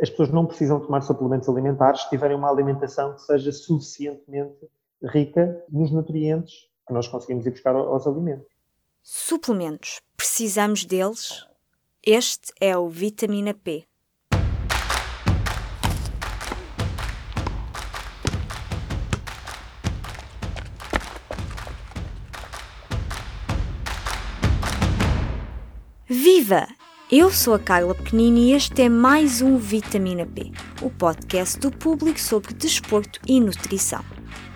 as pessoas não precisam tomar suplementos alimentares se tiverem uma alimentação que seja suficientemente rica nos nutrientes que nós conseguimos ir buscar aos alimentos. Suplementos. Precisamos deles? Este é o vitamina P. Viva! Eu sou a Carla Pequenini e este é mais um Vitamina P, o podcast do público sobre desporto e nutrição.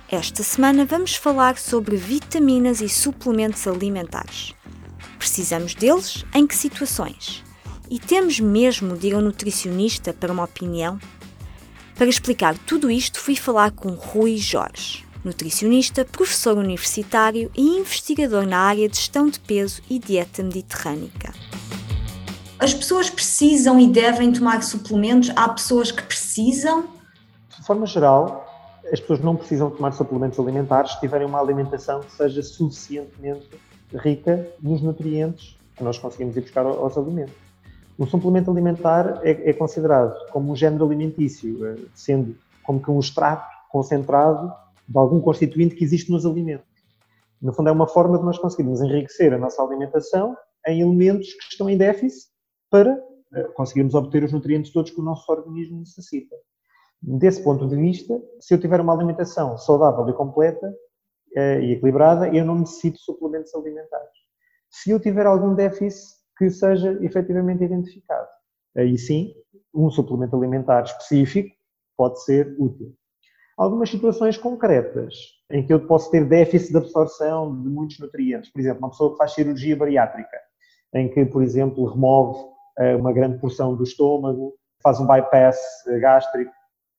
Esta semana vamos falar sobre vitaminas e suplementos alimentares. Precisamos deles em que situações? E temos mesmo de ir ao nutricionista para uma opinião? Para explicar tudo isto, fui falar com Rui Jorge, nutricionista, professor universitário e investigador na área de gestão de peso e dieta mediterrânica as pessoas precisam e devem tomar suplementos? Há pessoas que precisam? De forma geral, as pessoas não precisam tomar suplementos alimentares se tiverem uma alimentação que seja suficientemente rica nos nutrientes que nós conseguimos ir buscar aos alimentos. O suplemento alimentar é, é considerado como um género alimentício, eh, sendo como que um extrato concentrado de algum constituinte que existe nos alimentos. No fundo, é uma forma de nós conseguirmos enriquecer a nossa alimentação em elementos que estão em déficit para eh, conseguirmos obter os nutrientes todos que o nosso organismo necessita. Desse ponto de vista, se eu tiver uma alimentação saudável e completa eh, e equilibrada, eu não necessito suplementos alimentares. Se eu tiver algum déficit que seja efetivamente identificado, aí sim, um suplemento alimentar específico pode ser útil. Algumas situações concretas em que eu posso ter déficit de absorção de muitos nutrientes, por exemplo, uma pessoa que faz cirurgia bariátrica, em que, por exemplo, remove uma grande porção do estômago, faz um bypass eh, gástrico,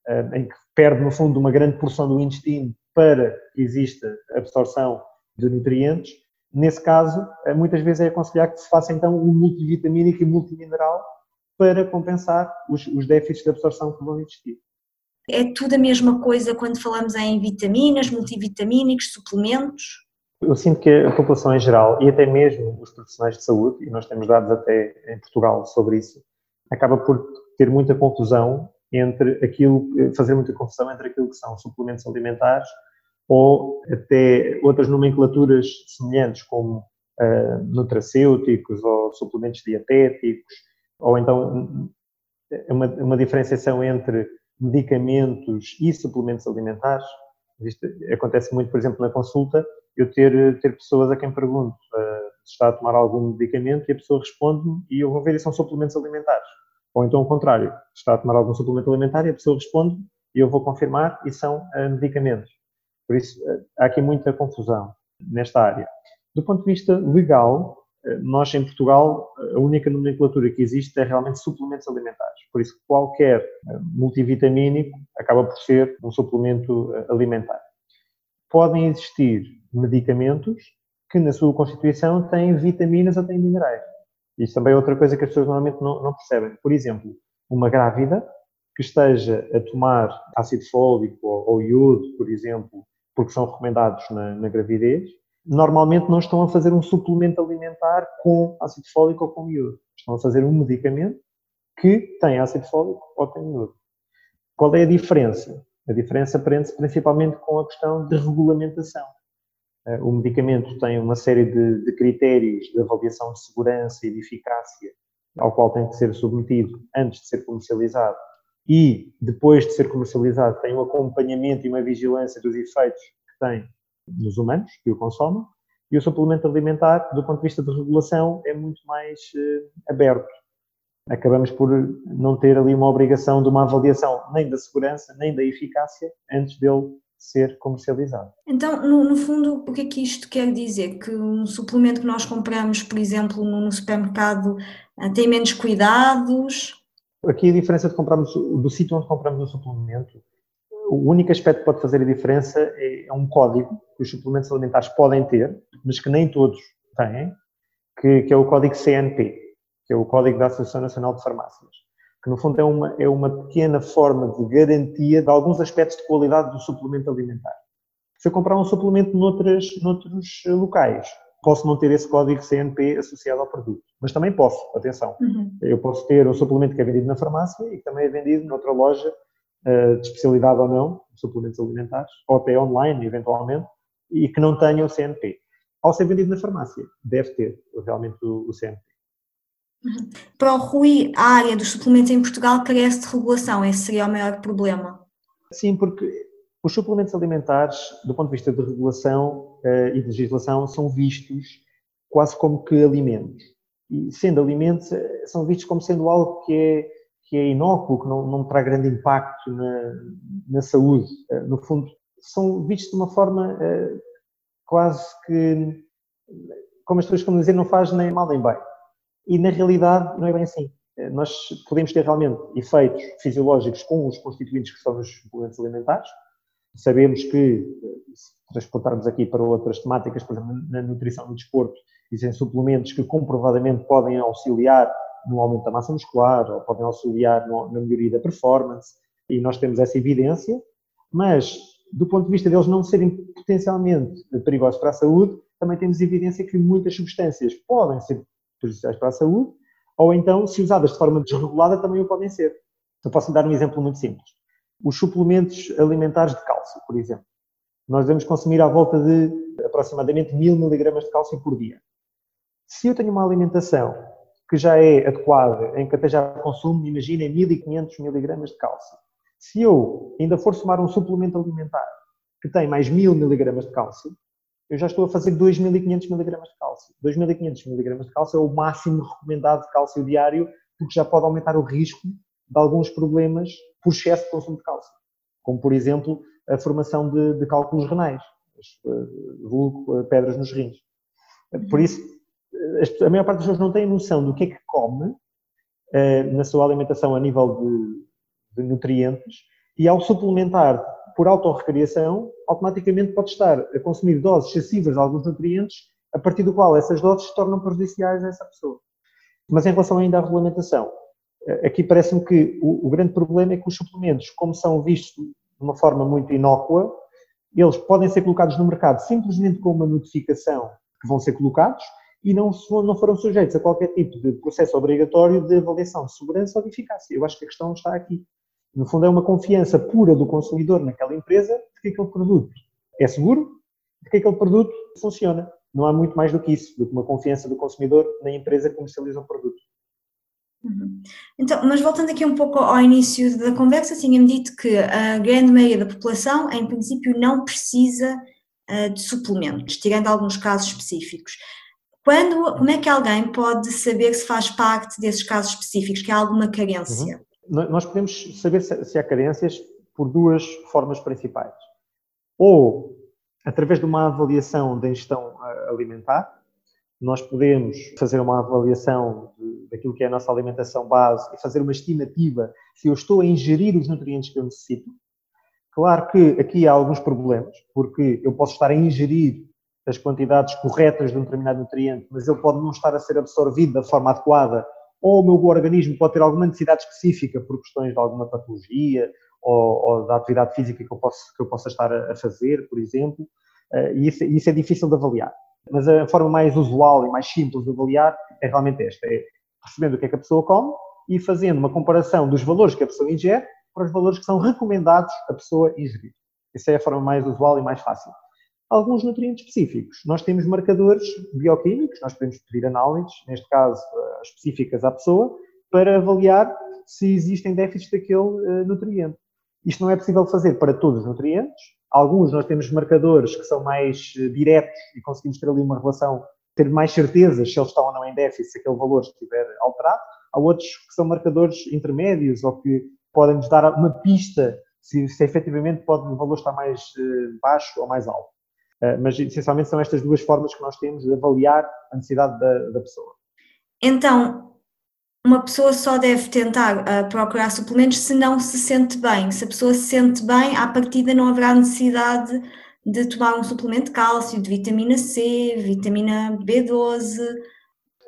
eh, em que perde, no fundo, uma grande porção do intestino para que exista absorção de nutrientes. Nesse caso, muitas vezes é aconselhar que se faça então um multivitamínico e multimineral para compensar os, os déficits de absorção que vão existir. É tudo a mesma coisa quando falamos em vitaminas, multivitamínicos, suplementos? Eu sinto que a população em geral, e até mesmo os profissionais de saúde, e nós temos dados até em Portugal sobre isso, acaba por ter muita confusão entre aquilo, fazer muita confusão entre aquilo que são suplementos alimentares ou até outras nomenclaturas semelhantes, como uh, nutracêuticos ou suplementos dietéticos, ou então uma, uma diferenciação entre medicamentos e suplementos alimentares. Isto acontece muito, por exemplo, na consulta, eu ter, ter pessoas a quem pergunto uh, se está a tomar algum medicamento e a pessoa responde-me e eu vou ver e são suplementos alimentares. Ou então o contrário, está a tomar algum suplemento alimentar e a pessoa responde e eu vou confirmar e são uh, medicamentos. Por isso, uh, há aqui muita confusão nesta área. Do ponto de vista legal, nós em Portugal, a única nomenclatura que existe é realmente suplementos alimentares. Por isso, qualquer multivitamínico acaba por ser um suplemento alimentar. Podem existir medicamentos que na sua constituição têm vitaminas ou têm minerais. Isso também é outra coisa que as pessoas normalmente não, não percebem. Por exemplo, uma grávida que esteja a tomar ácido fólico ou, ou iodo, por exemplo, porque são recomendados na, na, gravidez, normalmente não estão a fazer um suplemento alimentar com ácido fólico ou com iodo. Estão a fazer um medicamento que tem ácido fólico ou tem iodo. Qual é a diferença? A diferença prende-se principalmente com a questão de regulamentação. Eh, o medicamento tem uma série de, de, critérios de avaliação de segurança e de eficácia ao qual tem que ser submetido antes de ser comercializado e depois de ser comercializado tem um acompanhamento e uma vigilância dos efeitos que tem nos humanos que o consomem e o suplemento alimentar, do ponto de vista de regulação, é muito mais uh, aberto. Acabamos por não ter ali uma obrigação de uma avaliação nem da segurança, nem da eficácia antes dele ser comercializado. Então, no, no, fundo, o que é que isto quer dizer? Que um suplemento que nós compramos, por exemplo, no, supermercado, eh, tem menos cuidados? Aqui a diferença de comprarmos, do sítio onde compramos o suplemento, o único aspecto que pode fazer a diferença é, é um código que os suplementos alimentares podem ter, mas que nem todos têm, que, que é o código CNP, que é o Código da Associação Nacional de Farmácias que no fundo é uma, é uma pequena forma de garantia de alguns aspectos de qualidade do suplemento alimentar. Se eu comprar um suplemento noutras, noutros locais, posso não ter esse código CNP associado ao produto. Mas também posso, atenção. Uhum. Eu posso ter um suplemento que é vendido na farmácia e que também é vendido noutra loja uh, de especialidade ou não, suplementos alimentares, ou até online, eventualmente, e que não tenha o CNP. Ao ser vendido na farmácia, deve ter realmente o, o CNP. Para o Rui, a área dos suplementos em Portugal carece de regulação, esse seria o maior problema. Sim, porque os suplementos alimentares, do ponto de vista de regulação uh, e de legislação, são vistos quase como que alimentos. E sendo alimentos, eh, são vistos como sendo algo que é, que é inócuo, que não, não traz grande impacto na, na saúde. Uh, no fundo, são vistos de uma forma uh, quase que, como as pessoas costumam dizer, não faz nem mal nem bem. E na realidade não é bem assim. Nós podemos ter realmente efeitos fisiológicos com os constituintes que são nos suplementos alimentares, Sabemos que, se transportarmos aqui para outras temáticas, por exemplo, na nutrição no desporto, existem suplementos que comprovadamente podem auxiliar no aumento da massa muscular ou podem auxiliar na melhoria da performance, e nós temos essa evidência, mas do ponto de vista deles não serem potencialmente perigosos para a saúde, também temos evidência que muitas substâncias podem ser prejudiciais para a saúde, ou então, se usadas de forma desregulada, também o podem ser. Eu posso dar um exemplo muito simples os suplementos alimentares de cálcio, por exemplo. Nós devemos consumir à volta de aproximadamente 1000 miligramas de cálcio por dia. Se eu tenho uma alimentação que já é adequada, em que até já consumo, imaginem, 1500 miligramas de cálcio. Se eu ainda for somar um suplemento alimentar que tem mais 1000 miligramas de cálcio, eu já estou a fazer 2.500 miligramas de cálcio. 2.500 miligramas de cálcio é o máximo recomendado de cálcio diário, porque já pode aumentar o risco de alguns problemas por excesso de consumo de cálcio, como por exemplo a formação de, de cálculos renais, eh, vulgo, eh, pedras nos rins. Por isso, a maior parte das pessoas não tem noção do que é que come eh, na sua alimentação a nível de, de nutrientes e ao suplementar por autorrecriação, automaticamente pode estar a consumir doses excessivas de alguns nutrientes, a partir do qual essas doses se tornam prejudiciais a essa pessoa. Mas em relação ainda à regulamentação, aqui parece-me que o, o, grande problema é que os suplementos, como são vistos de uma forma muito inócua, eles podem ser colocados no mercado simplesmente com uma notificação que vão ser colocados e não, não foram sujeitos a qualquer tipo de processo obrigatório de avaliação de segurança ou de eficácia. Eu acho que a questão está aqui. No fundo, é uma confiança pura do consumidor naquela empresa de que aquele produto é seguro, de que aquele produto funciona. Não há muito mais do que isso, do que uma confiança do consumidor na empresa que comercializa o produto. Uhum. Então, mas voltando aqui um pouco ao início da conversa, tinha-me dito que a grande maioria da população, em princípio, não precisa uh, de suplementos, tirando alguns casos específicos. Quando, como é que alguém pode saber se faz parte desses casos específicos, que há alguma carência? Uhum. Nós podemos saber se há carências por duas formas principais. Ou através de uma avaliação da ingestão ah, alimentar, nós podemos fazer uma avaliação daquilo que é a nossa alimentação base e fazer uma estimativa se eu estou a ingerir os nutrientes que eu necessito. Claro que aqui há alguns problemas, porque eu posso estar a ingerir as quantidades corretas de um determinado nutriente, mas ele pode não estar a ser absorvido da forma adequada, ou o meu organismo pode ter alguma necessidade específica por questões de alguma patologia ou, ou da atividade física que eu, posso, que eu possa estar a fazer, por exemplo, eh, e isso, isso é difícil de avaliar. Mas a forma mais usual e mais simples de avaliar é realmente esta: é percebendo o que é que a pessoa come e fazendo uma comparação dos valores que a pessoa ingere para os valores que são recomendados a pessoa ingerir. Essa é a forma mais usual e mais fácil. Alguns nutrientes específicos. Nós temos marcadores bioquímicos, nós podemos pedir análises, neste caso eh, específicas à pessoa, para avaliar se existem déficits daquele eh, nutriente. Isto não é possível fazer para todos os nutrientes, Alguns nós temos marcadores que são mais eh, diretos e conseguimos ter ali uma relação, ter mais certezas se eles estão ou não em déficit, se aquele valor estiver alterado. Há outros que são marcadores intermédios ou que podem nos dar uma pista se, se efetivamente pode, o valor estar mais baixo ou mais alto. Uh, mas essencialmente são estas duas formas que nós temos de avaliar a necessidade da, da pessoa. Então, uma pessoa só deve tentar uh, procurar suplementos se não se sente bem. Se a pessoa se sente bem, à partida não haverá necessidade de tomar um suplemento de cálcio, de vitamina C, vitamina B12.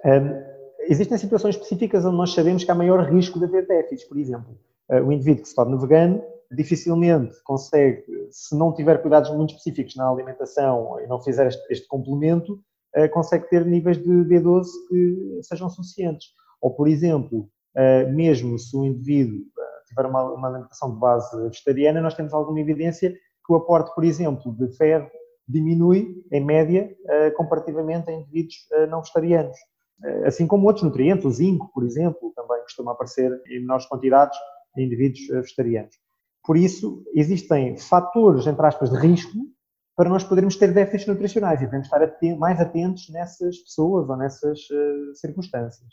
Um, existem situações específicas onde nós sabemos que há maior risco de haver déficits. Por exemplo, uh, o indivíduo que se torna vegano dificilmente consegue, se não tiver cuidados muito específicos na alimentação e não fizer este, este complemento, uh, consegue ter níveis de B12 que sejam suficientes. Ou, por exemplo, uh, mesmo se o indivíduo tiver uma, uma alimentação de base vegetariana, nós temos alguma evidência que o aporte, por exemplo, de ferro diminui, em média, comparativamente a indivíduos não vegetarianos. Assim como outros nutrientes, o zinco, por exemplo, também costuma aparecer em menores quantidades em indivíduos vegetarianos. Por isso, existem fatores, entre aspas, de risco para nós podermos ter déficits nutricionais e devemos estar mais atentos nessas pessoas ou nessas uh, circunstâncias.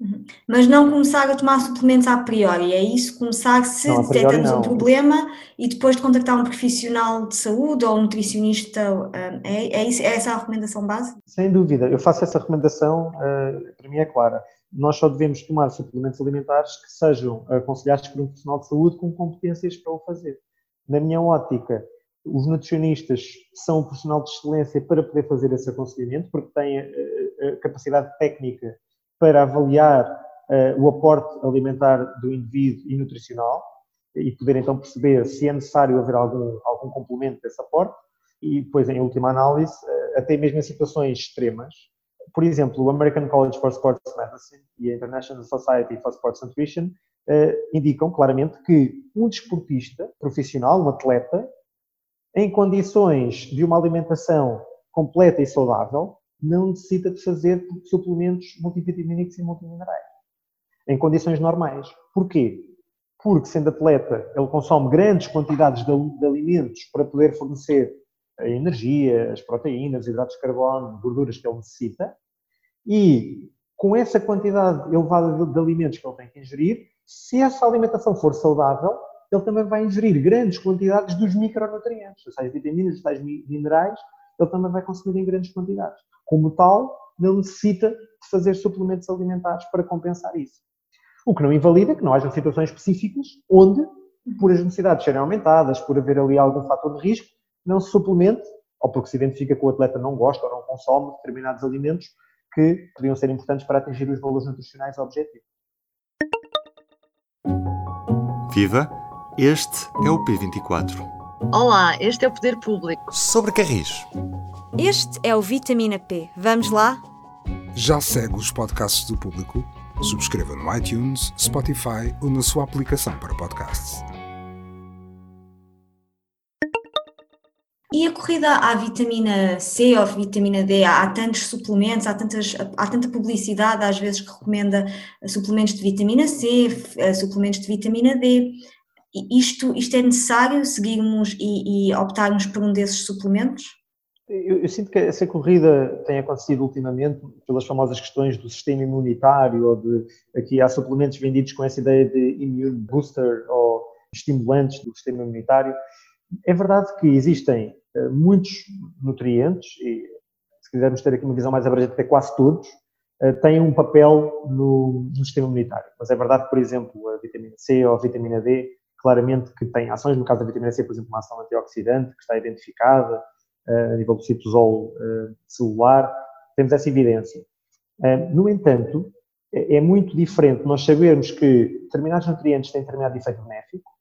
Uhum. Mas não começar a tomar suplementos a priori, é isso? Começar se não, detectamos um problema e depois de contactar um profissional de saúde ou um nutricionista, eh, é, é, isso, é essa a recomendação base? Sem dúvida, eu faço essa recomendação, uh, para mim é clara nós só devemos tomar suplementos alimentares que sejam aconselhados por um profissional de saúde com competências para o fazer. Na minha ótica, os nutricionistas são um profissional de excelência para poder fazer esse aconselhamento, porque têm a, capacidade técnica para avaliar uh, o aporte alimentar do indivíduo e nutricional e poder então perceber se é necessário haver algum, algum complemento desse aporte e depois, em última análise, até mesmo em situações extremas, por exemplo, o American College for Sports Medicine e a International Society for Sports Nutrition uh, indicam claramente que um desportista profissional, um atleta, em condições de uma alimentação completa e saudável, não necessita de fazer suplementos multivitamínicos e multiminerais. Em condições normais. Porquê? Porque, sendo atleta, ele consome grandes quantidades de, de alimentos para poder fornecer a energia, as proteínas, os hidratos de carbono, gorduras que ele necessita, e com essa quantidade elevada de, de alimentos que ele tem que ingerir, se essa alimentação for saudável, ele também vai ingerir grandes quantidades dos micronutrientes, seja, vitaminas, tais minerais, ele também vai consumir em grandes quantidades. Como tal, não necessita de fazer suplementos alimentares para compensar isso. O que não invalida que não haja situações específicas onde, por as necessidades serem aumentadas, por haver ali algum fator de risco, não se suplemente, ou porque se identifica que o atleta não gosta ou não consome determinados alimentos, que podiam ser importantes para atingir os valores nutricionais objetivos. Viva! Este é o P24. Olá, este é o Poder Público. Sobre Carris. Este é o Vitamina P. Vamos lá? Já segue os podcasts do Público? Subscreva no iTunes, Spotify ou na sua aplicação para podcasts. E a corrida à vitamina C ou vitamina D, há tantos suplementos, há, tantas, há tanta publicidade às vezes que recomenda suplementos de vitamina C, eh, suplementos de vitamina D. Isto, isto é necessário seguirmos e, e optarmos por um desses suplementos? Eu, eu, sinto que essa corrida tem acontecido ultimamente pelas famosas questões do sistema imunitário, ou de aqui há suplementos vendidos com essa ideia de immune booster ou estimulantes do sistema imunitário. É verdade que existem uh, muitos nutrientes, e se quisermos ter aqui uma visão mais abrangente, até quase todos, uh, têm um papel no, no, sistema imunitário. Mas é verdade por exemplo, a vitamina C ou a vitamina D, claramente que têm ações, no caso da vitamina C, por exemplo, uma ação antioxidante que está identificada uh, a nível do citosol celular, temos essa evidência. no entanto, é, é muito diferente nós sabermos que determinados nutrientes têm determinado efeito benéfico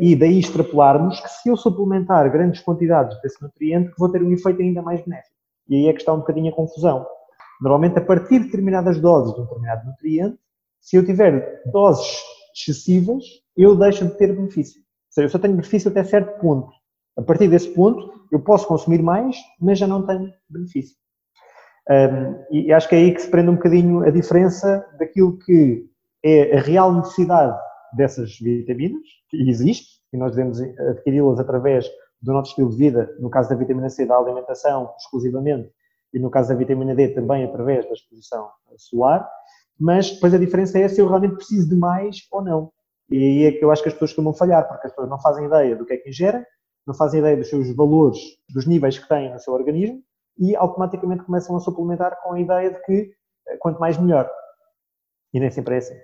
e daí extrapolarmos que se eu suplementar grandes quantidades desse nutriente, vou ter um efeito ainda mais benéfico. E aí é que está um bocadinho a confusão. Normalmente, a partir de determinadas doses de um determinado nutriente, se eu tiver doses excessivas, eu deixo de ter benefício. Ou seja, eu só tenho benefício até certo ponto. A partir desse ponto, eu posso consumir mais, mas já não tenho benefício. Um, e acho que é aí que se prende um bocadinho a diferença daquilo que é a real necessidade dessas vitaminas, que existe, e nós devemos adquiri-las através do nosso estilo de vida, no caso da vitamina C, da alimentação exclusivamente, e no caso da vitamina D também através da exposição solar, mas depois a diferença é se eu realmente preciso de mais ou não. E aí é que eu acho que as pessoas costumam falhar, porque as pessoas não fazem ideia do que é que ingerem, não fazem ideia dos seus valores, dos níveis que têm no seu organismo, e automaticamente começam a suplementar com a ideia de que eh, quanto mais melhor. E nem sempre é assim.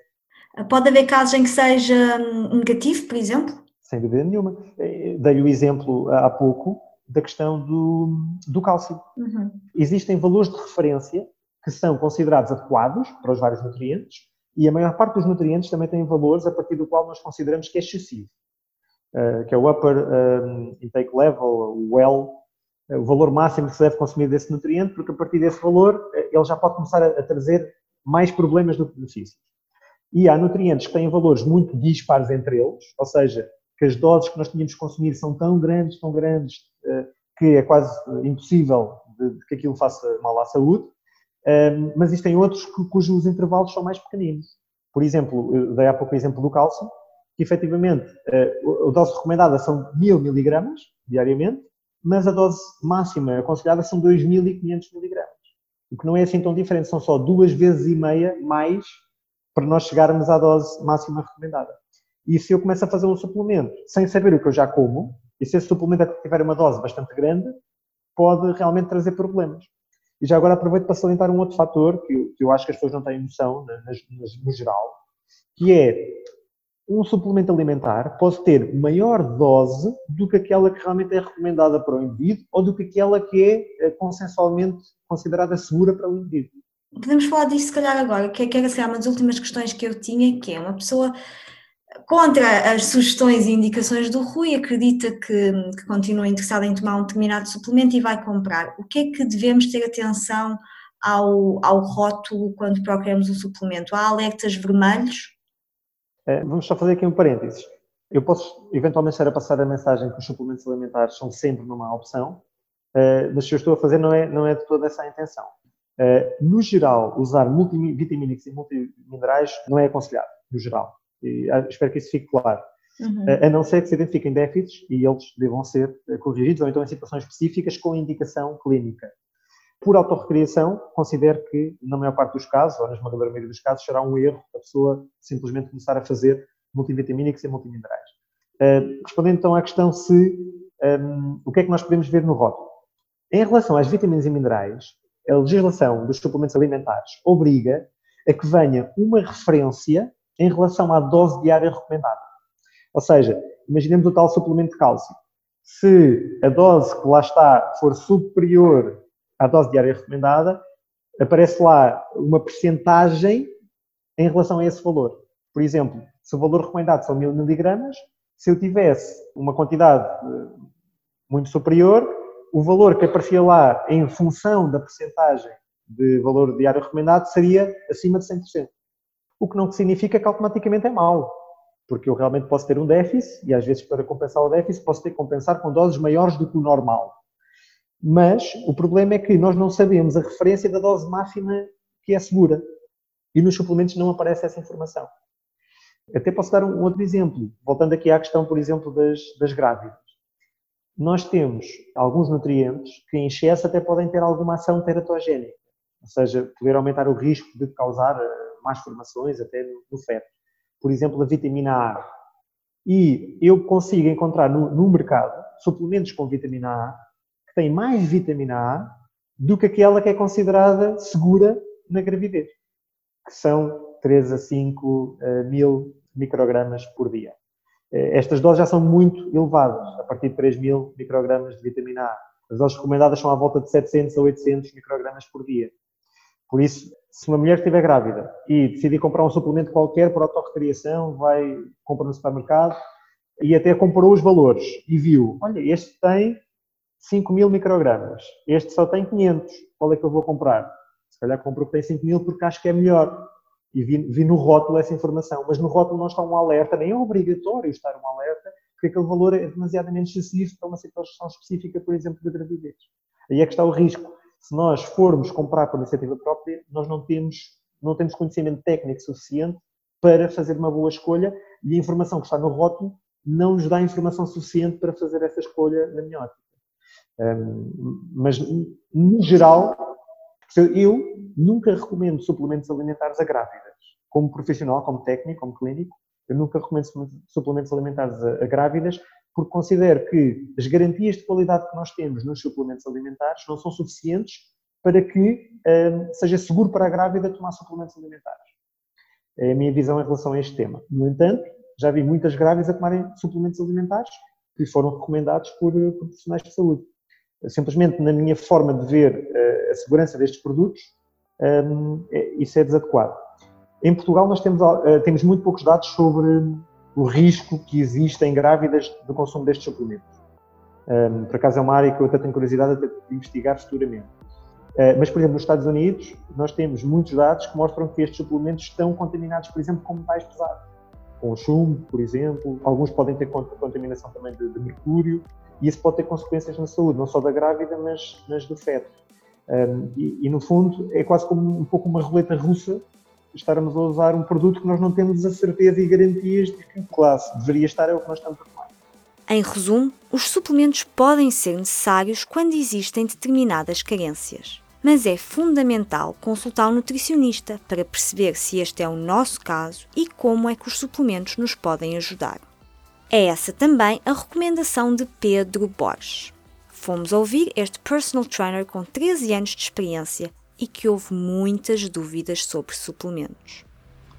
Pode haver casos em que seja hum, negativo, por exemplo? Sem dúvida nenhuma. Eh, dei o exemplo há pouco da questão do, do cálcio. Uhum. Existem valores de referência que são considerados adequados para os vários nutrientes e a maior parte dos nutrientes também têm valores a partir do qual nós consideramos que é excessivo, uh, que é o upper um, intake level, o well, o valor máximo que se deve consumir desse nutriente, porque a partir desse valor ele já pode começar a, trazer mais problemas do que benefícios. E há nutrientes que têm valores muito dispares entre eles, ou seja, que as doses que nós tínhamos que consumir são tão grandes, tão grandes, que é quase impossível de, que aquilo faça mal à saúde, mas existem outros cujos intervalos são mais pequeninos. Por exemplo, dei há pouco o exemplo do cálcio, que efetivamente a dose recomendada são 1000 miligramas diariamente, mas a dose máxima aconselhada são 2500 miligramas. O que não é assim tão diferente, são só duas vezes e meia mais para nós chegarmos à dose máxima recomendada. E se eu começo a fazer um suplemento sem saber o que eu já como, e se esse suplemento tiver uma dose bastante grande, pode realmente trazer problemas. E já agora aproveito para salientar um outro fator que eu, que eu acho que as pessoas não têm noção, no geral, que é um suplemento alimentar pode ter maior dose do que aquela que realmente é recomendada para o indivíduo ou do que aquela que é eh, consensualmente considerada segura para o indivíduo. Podemos falar disso se calhar agora, que, é, que era se uma das últimas questões que eu tinha, que é uma pessoa contra as sugestões e indicações do Rui, acredita que, que continua interessada em tomar um determinado suplemento e vai comprar. O que é que devemos ter atenção ao, ao rótulo quando procuramos um suplemento? Há alertas vermelhos? É, vamos só fazer aqui um parênteses. Eu posso eventualmente estar a passar a mensagem que os suplementos alimentares são sempre uma má opção, é, mas que eu estou a fazer não é, não é de toda essa a intenção. É, no geral, usar multivitamínicos e multiminerais não é aconselhado, no geral. E ah, espero que isso fique claro. Uhum. A não ser que se identifiquem déficits e eles devam ser corrigidos, ou então em situações específicas com indicação clínica. Por autorrecriação, considero que, na maior parte dos casos, ou na esmagadora maioria dos casos, será um erro a pessoa simplesmente começar a fazer multivitamínicos e multiminerais. Uh, respondendo então à questão se um, o que é que nós podemos ver no rótulo. Em relação às vitaminas e minerais, a legislação dos suplementos alimentares obriga a que venha uma referência em relação à dose diária recomendada. Ou seja, imaginemos o tal suplemento de cálcio. Se a dose que lá está for superior à dose diária recomendada, aparece lá uma percentagem em relação a esse valor. Por exemplo, se o valor recomendado são 1000 miligramas, se eu tivesse uma quantidade eh, muito superior, o valor que aparecia lá em função da percentagem de valor diário recomendado seria acima de 100%. O que não significa que automaticamente é mau, porque eu realmente posso ter um déficit e às vezes para compensar o déficit posso ter que compensar com doses maiores do que o normal. Mas o problema é que nós não sabemos a referência da dose máxima que é segura. E nos suplementos não aparece essa informação. Até posso dar um outro exemplo, voltando aqui à questão, por exemplo, das, das grávidas. Nós temos alguns nutrientes que em excesso até podem ter alguma ação teratogénica, ou seja, poder aumentar o risco de causar eh, más formações até no, feto. Por exemplo, a vitamina A. E eu consigo encontrar no, no mercado suplementos com vitamina A que tem mais vitamina A do que aquela que é considerada segura na gravidez, que são 3 a 5 uh, mil microgramas por dia. Uh, estas doses já são muito elevadas, a partir de 3 mil microgramas de vitamina A. As doses recomendadas são à volta de 700 a 800 microgramas por dia. Por isso, se uma mulher estiver grávida e decidir comprar um suplemento qualquer por autorrecriação, vai, compra no supermercado e até comprou os valores e viu, olha, este tem 5 mil microgramas. Este só tem 500. Qual é que eu vou comprar? Se calhar compro o que tem 5 mil porque acho que é melhor. E vi, vi, no rótulo essa informação. Mas no rótulo não está um alerta, nem é obrigatório estar um alerta, porque aquele valor é demasiadamente excessivo para uma situação específica, por exemplo, de gravidez. Aí é que está o risco. Se nós formos comprar por iniciativa própria, nós não temos, não temos conhecimento técnico suficiente para fazer uma boa escolha e a informação que está no rótulo não nos dá informação suficiente para fazer essa escolha na minha ótica. Um, mas, no geral, eu nunca recomendo suplementos alimentares a grávidas. Como profissional, como técnico, como clínico, eu nunca recomendo suplementos alimentares a, a grávidas, porque considero que as garantias de qualidade que nós temos nos suplementos alimentares não são suficientes para que um, seja seguro para a grávida tomar suplementos alimentares. É a minha visão em relação a este tema. No entanto, já vi muitas grávidas a tomarem suplementos alimentares que foram recomendados por, por profissionais de saúde simplesmente na minha forma de ver eh, a segurança destes produtos, ehm, é, isso é desadequado. Em Portugal nós temos, eh, temos muito poucos dados sobre o risco que existe em grávidas do consumo destes suplementos. Um, por acaso é uma área que eu até tenho curiosidade de investigar futuramente. Uh, mas, por exemplo, nos Estados Unidos, nós temos muitos dados que mostram que estes suplementos estão contaminados, por exemplo, com metais pesados, com chumbo, por exemplo. Alguns podem ter contaminação também de, mercúrio, e isso pode ter consequências na saúde, não só da grávida, mas, mas do feto. Um, e, e, no fundo, é quase como um pouco uma roleta russa estarmos a usar um produto que nós não temos a certeza e garantias de que classe deveria estar, é o que nós estamos a tomar. Em resumo, os suplementos podem ser necessários quando existem determinadas carências. Mas é fundamental consultar um nutricionista para perceber se este é o nosso caso e como é que os suplementos nos podem ajudar. É essa também a recomendação de Pedro Borges. Fomos ouvir este personal trainer com 13 anos de experiência e que houve muitas dúvidas sobre suplementos.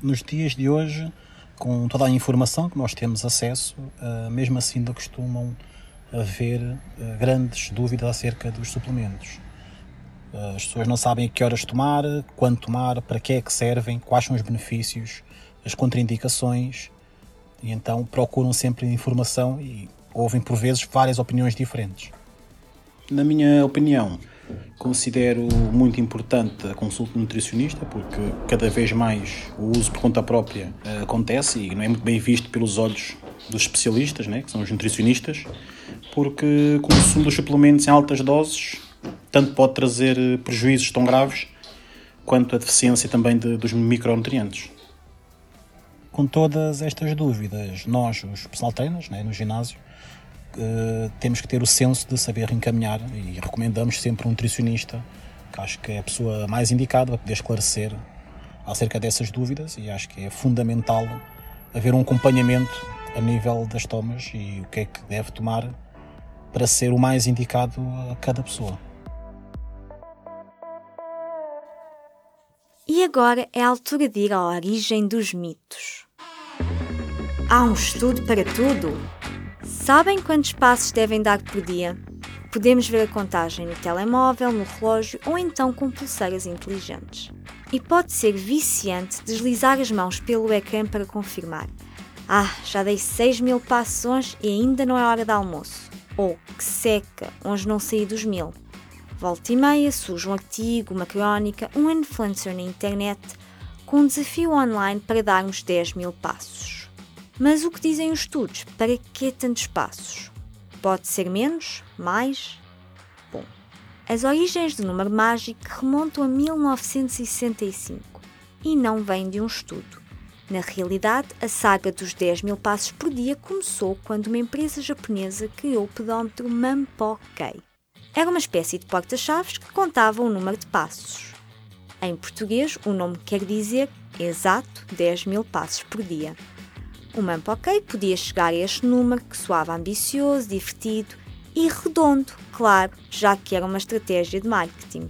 Nos dias de hoje, com toda a informação que nós temos acesso, uh, mesmo assim ainda costumam haver uh, grandes dúvidas acerca dos suplementos. Uh, as pessoas não sabem a que horas tomar, quando tomar, para que é que servem, quais são os benefícios, as contraindicações, e então procuram sempre informação e ouvem por vezes várias opiniões diferentes. Na minha opinião, Considero muito importante a consulta nutricionista porque cada vez mais o uso por conta própria uh, acontece e não é muito bem visto pelos olhos dos especialistas, né, que são os nutricionistas, porque o consumo dos suplementos em altas doses tanto pode trazer eh, prejuízos tão graves quanto a deficiência também de, dos micronutrientes. Com todas estas dúvidas, nós, os personal trainers, né, no ginásio, uh, temos que ter o senso de saber encaminhar e recomendamos sempre um nutricionista, que acho que é a pessoa mais indicada para poder esclarecer acerca dessas dúvidas e acho que é fundamental haver um acompanhamento a nível das tomas e o que é que deve tomar para ser o mais indicado a cada pessoa. E agora é a altura de ir à origem dos mitos. Há um estudo para tudo? Sabem quantos passos devem dar por dia? Podemos ver a contagem no telemóvel, no relógio ou então com pulseiras inteligentes. E pode ser viciante deslizar as mãos pelo ecrã para confirmar. Ah, já dei 6 mil passos hoje e ainda não é hora de almoço. Ou que seca, hoje não saí dos mil. Volta e meia surge um artigo, uma crónica, um influencer na internet com um desafio online para darmos 10 mil passos. Mas o que dizem os estudos? Para que tantos passos? Pode ser menos? Mais? Bom, as origens do número mágico remontam a 1965 e não vêm de um estudo. Na realidade, a saga dos 10 mil passos por dia começou quando uma empresa japonesa criou o pedómetro Manpo-kei. Era uma espécie de porta-chaves que contava o número de passos. Em português, o nome quer dizer exato 10 mil passos por dia. O Mampoquei podia chegar a este número que soava ambicioso, divertido e redondo, claro, já que era uma estratégia de marketing.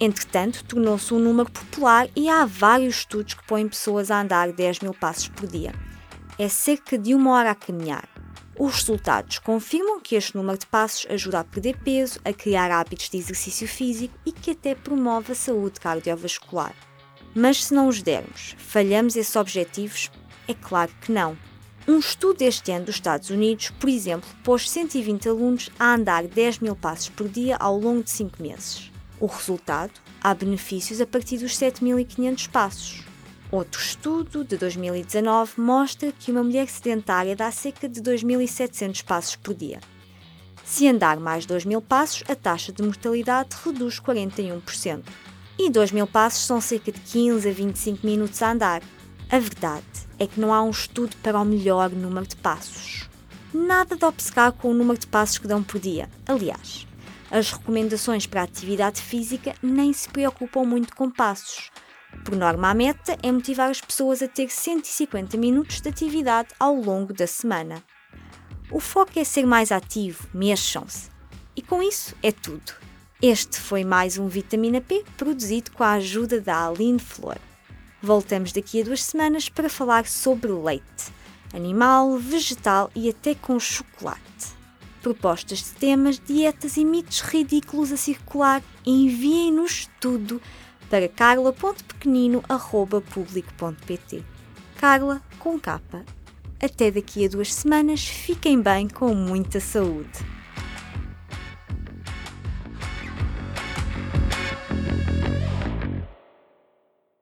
Entretanto, tornou-se um número popular e há vários estudos que põem pessoas a andar 10 mil passos por dia. É cerca de uma hora a caminhar. Os resultados confirmam que este número de passos ajuda a perder peso, a criar hábitos de exercício físico e que até promove a saúde cardiovascular. Mas se não os dermos, falhamos esses objetivos é claro que não. Um estudo deste ano dos Estados Unidos, por exemplo, pôs 120 alunos a andar 10 mil passos por dia ao longo de 5 meses. O resultado? Há benefícios a partir dos 7.500 passos. Outro estudo, de 2019, mostra que uma mulher sedentária dá cerca de 2.700 passos por dia. Se andar mais 2.000 passos, a taxa de mortalidade reduz 41%. E 2.000 passos são cerca de 15 a 25 minutos a andar. A verdade é que não há um estudo para o melhor número de passos. Nada de obcecar com o número de passos que dão por dia. Aliás, as recomendações para a atividade física nem se preocupam muito com passos. Por norma, a meta é motivar as pessoas a ter 150 minutos de atividade ao longo da semana. O foco é ser mais ativo, mexam-se. E com isso é tudo. Este foi mais um Vitamina P produzido com a ajuda da Aline Flor. Voltamos daqui a duas semanas para falar sobre leite, animal, vegetal e até com chocolate. Propostas de temas, dietas e mitos ridículos a circular, enviem-nos tudo para carla.pequenino.publico.pt Carla com capa. Até daqui a duas semanas, fiquem bem com muita saúde.